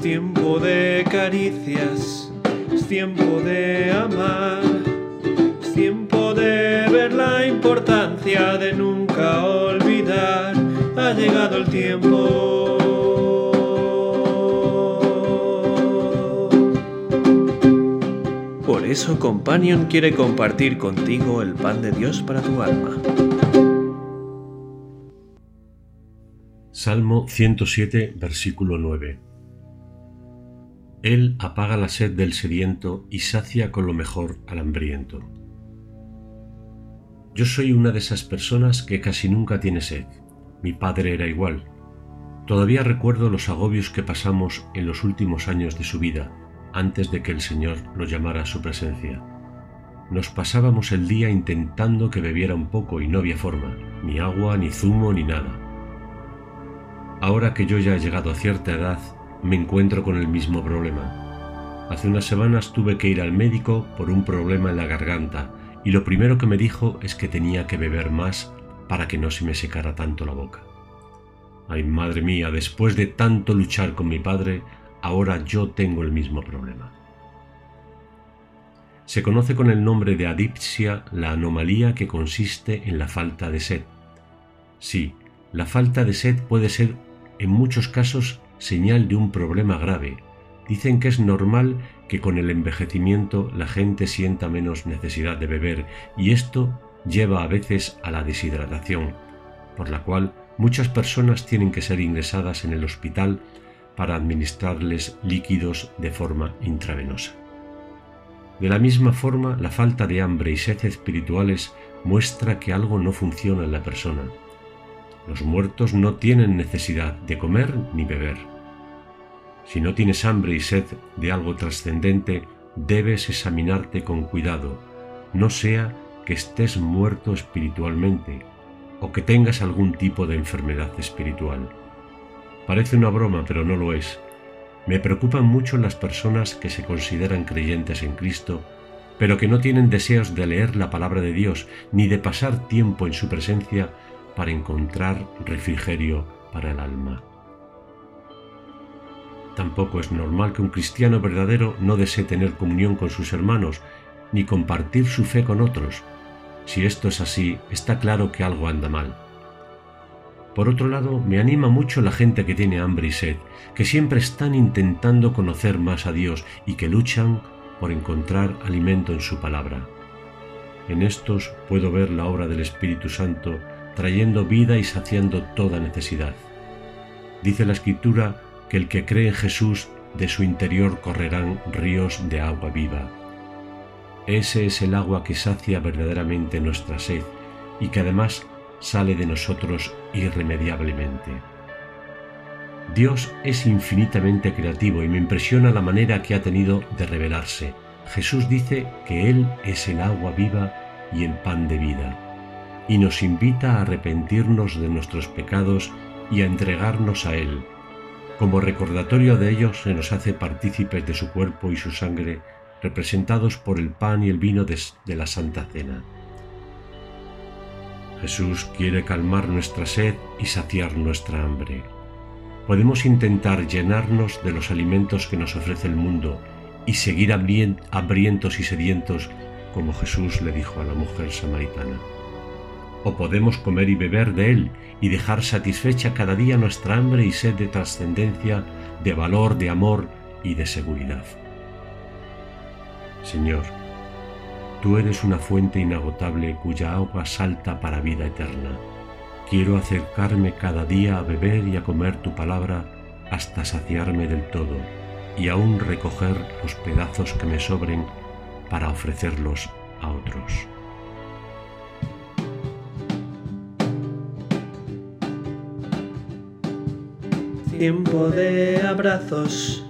Es tiempo de caricias, es tiempo de amar, es tiempo de ver la importancia de nunca olvidar. Ha llegado el tiempo. Por eso Companion quiere compartir contigo el pan de Dios para tu alma. Salmo 107, versículo 9. Él apaga la sed del sediento y sacia con lo mejor al hambriento. Yo soy una de esas personas que casi nunca tiene sed. Mi padre era igual. Todavía recuerdo los agobios que pasamos en los últimos años de su vida, antes de que el Señor lo llamara a su presencia. Nos pasábamos el día intentando que bebiera un poco y no había forma, ni agua, ni zumo, ni nada. Ahora que yo ya he llegado a cierta edad, me encuentro con el mismo problema. Hace unas semanas tuve que ir al médico por un problema en la garganta y lo primero que me dijo es que tenía que beber más para que no se me secara tanto la boca. Ay, madre mía, después de tanto luchar con mi padre, ahora yo tengo el mismo problema. Se conoce con el nombre de adipsia la anomalía que consiste en la falta de sed. Sí, la falta de sed puede ser en muchos casos señal de un problema grave. Dicen que es normal que con el envejecimiento la gente sienta menos necesidad de beber y esto lleva a veces a la deshidratación, por la cual muchas personas tienen que ser ingresadas en el hospital para administrarles líquidos de forma intravenosa. De la misma forma, la falta de hambre y sed espirituales muestra que algo no funciona en la persona. Los muertos no tienen necesidad de comer ni beber. Si no tienes hambre y sed de algo trascendente, debes examinarte con cuidado, no sea que estés muerto espiritualmente o que tengas algún tipo de enfermedad espiritual. Parece una broma, pero no lo es. Me preocupan mucho las personas que se consideran creyentes en Cristo, pero que no tienen deseos de leer la palabra de Dios ni de pasar tiempo en su presencia para encontrar refrigerio para el alma. Tampoco es normal que un cristiano verdadero no desee tener comunión con sus hermanos ni compartir su fe con otros. Si esto es así, está claro que algo anda mal. Por otro lado, me anima mucho la gente que tiene hambre y sed, que siempre están intentando conocer más a Dios y que luchan por encontrar alimento en su palabra. En estos puedo ver la obra del Espíritu Santo trayendo vida y saciando toda necesidad. Dice la Escritura que el que cree en Jesús de su interior correrán ríos de agua viva. Ese es el agua que sacia verdaderamente nuestra sed y que además sale de nosotros irremediablemente. Dios es infinitamente creativo y me impresiona la manera que ha tenido de revelarse. Jesús dice que Él es el agua viva y el pan de vida, y nos invita a arrepentirnos de nuestros pecados y a entregarnos a Él. Como recordatorio de ellos se nos hace partícipes de su cuerpo y su sangre, representados por el pan y el vino de, de la Santa Cena. Jesús quiere calmar nuestra sed y saciar nuestra hambre. Podemos intentar llenarnos de los alimentos que nos ofrece el mundo y seguir hambrientos y sedientos como Jesús le dijo a la mujer samaritana. O podemos comer y beber de Él y dejar satisfecha cada día nuestra hambre y sed de trascendencia, de valor, de amor y de seguridad. Señor, Tú eres una fuente inagotable cuya agua salta para vida eterna. Quiero acercarme cada día a beber y a comer tu palabra hasta saciarme del todo y aún recoger los pedazos que me sobren para ofrecerlos a otros. Tiempo de abrazos,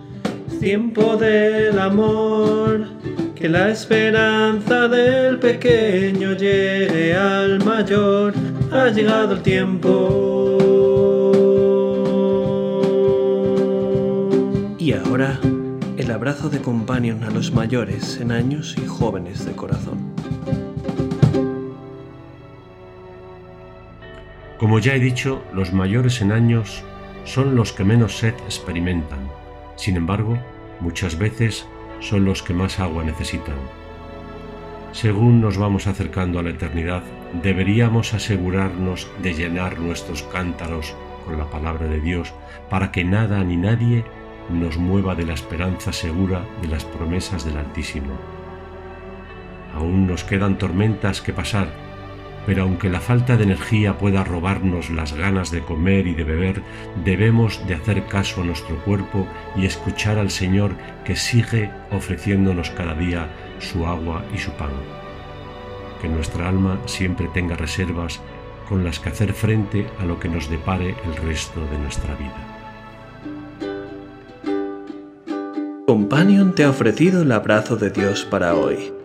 tiempo del amor que la esperanza del pequeño llegue al mayor, ha llegado el tiempo. Y ahora, el abrazo de companion a los mayores en años y jóvenes de corazón. Como ya he dicho, los mayores en años son los que menos sed experimentan Sin embargo, muchas veces son los que más agua necesitan. Según nos vamos acercando a la eternidad, deberíamos asegurarnos de llenar nuestros cántaros con la palabra de Dios para que nada ni nadie nos mueva de la esperanza segura de las promesas del Altísimo. Aún nos quedan tormentas que pasar, pero aunque la falta de energía pueda robarnos las ganas de comer y de beber, debemos de hacer caso a nuestro cuerpo y escuchar al Señor que sigue ofreciéndonos cada día su agua y su pan. Que nuestra alma siempre tenga reservas con las que hacer frente a lo que nos depare el resto de nuestra vida. Companion te ha ofrecido el abrazo de Dios para hoy